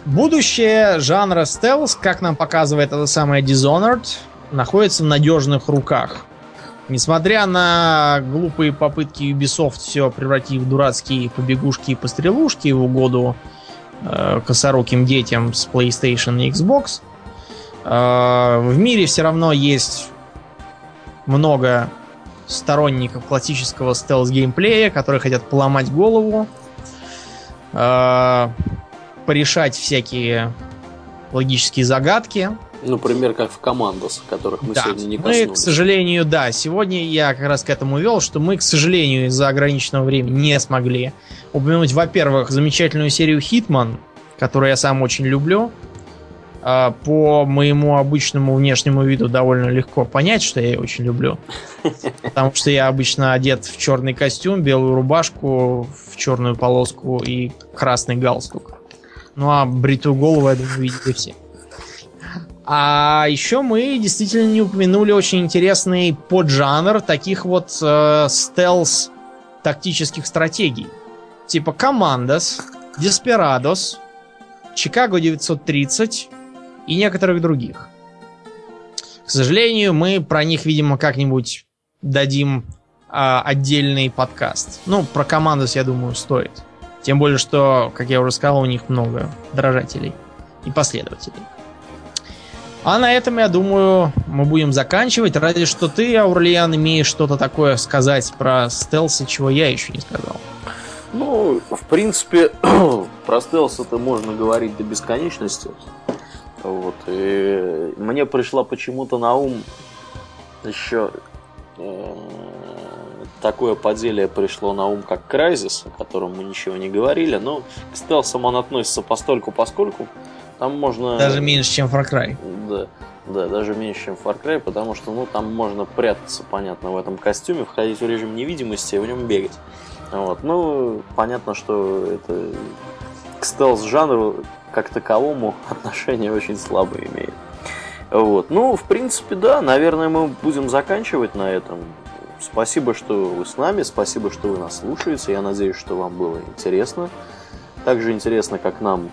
Будущее жанра стелс, как нам показывает это самое Dishonored, находится в надежных руках. Несмотря на глупые попытки Ubisoft все превратить в дурацкие побегушки и пострелушки в угоду э, косоруким детям с PlayStation и Xbox, э, в мире все равно есть много сторонников классического стелс-геймплея, которые хотят поломать голову, э, порешать всякие логические загадки. Например, как в командос, которых мы Да, сегодня не мы, коснулись. к сожалению, да, сегодня я как раз к этому вел, что мы, к сожалению, из-за ограниченного времени не смогли упомянуть, во-первых, замечательную серию Hitman, которую я сам очень люблю. А, По моему обычному внешнему виду довольно легко понять, что я ее очень люблю. Потому что я обычно одет в черный костюм, белую рубашку, в черную полоску и красный галстук. Ну а бритую голову, я думаю, видите все. А еще мы действительно не упомянули очень интересный поджанр таких вот э, стелс тактических стратегий. Типа Commandos, Desperados, Chicago 930 и некоторых других. К сожалению, мы про них, видимо, как-нибудь дадим а, отдельный подкаст. Ну, про Commandos, я думаю, стоит. Тем более, что, как я уже сказал, у них много дрожателей и последователей. А на этом, я думаю, мы будем заканчивать. Ради что ты, Аурлиан, имеешь что-то такое сказать про стелсы, чего я еще не сказал. Ну, в принципе, про стелс это можно говорить до бесконечности. Вот. И мне пришла почему-то на ум еще э, такое поделие пришло на ум, как Crysis, о котором мы ничего не говорили, но к стелсам он относится постольку поскольку. Там можно... Даже меньше, чем Far Cry. Да, да, даже меньше, чем Far Cry, потому что, ну, там можно прятаться, понятно, в этом костюме, входить в режим невидимости и в нем бегать. Вот, ну, понятно, что это к стелс-жанру как таковому отношение очень слабое имеет. Вот, ну, в принципе, да, наверное, мы будем заканчивать на этом. Спасибо, что вы с нами, спасибо, что вы нас слушаете. Я надеюсь, что вам было интересно. Также интересно, как нам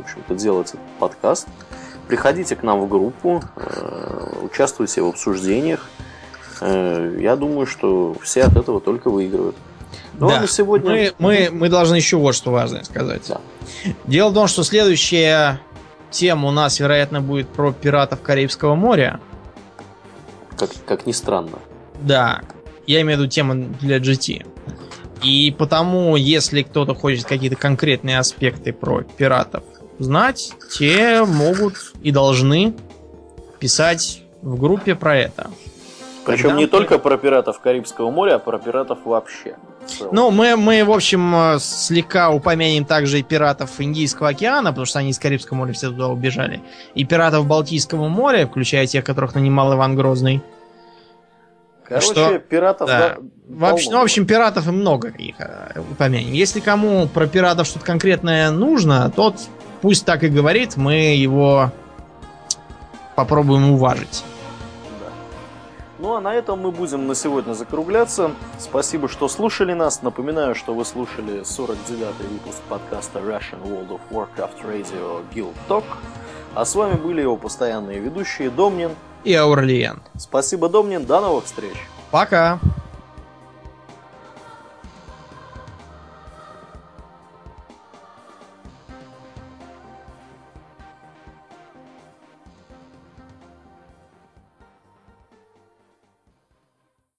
в общем-то, делать этот подкаст. Приходите к нам в группу, э, участвуйте в обсуждениях. Э, Я думаю, что все от этого только выигрывают. Ну, а Да. на сегодня... Мы, мы, мы должны еще вот что важное сказать. Да. Дело в том, что следующая тема у нас, вероятно, будет про пиратов Карибского моря. Как, как ни странно. Да, я имею в виду тему для GT. И потому, если кто-то хочет какие-то конкретные аспекты про пиратов знать, те могут и должны писать в группе про это. Причем не мы- только про пиратов Карибского моря, а про пиратов вообще. Ну, мы, мы, в общем, э, слегка упомянем также и пиратов Индийского океана, потому что они из Карибского моря все туда убежали. И пиратов Балтийского моря, включая тех, которых нанимал Иван Грозный. Короче, Что- пиратов... да. да, В общем, полно ну, в общем, пиратов и много их э, упомянем. Если кому про пиратов что-то конкретное нужно, тот пусть так и говорит, мы его попробуем уважить. Ну а на этом мы будем на сегодня закругляться. Спасибо, что слушали нас. Напоминаю, что вы слушали 49-й выпуск подкаста Russian World of Warcraft Radio Guild Talk. А с вами были его постоянные ведущие Домнин. И Аурлиен. Спасибо, Домнин. До новых встреч. Пока!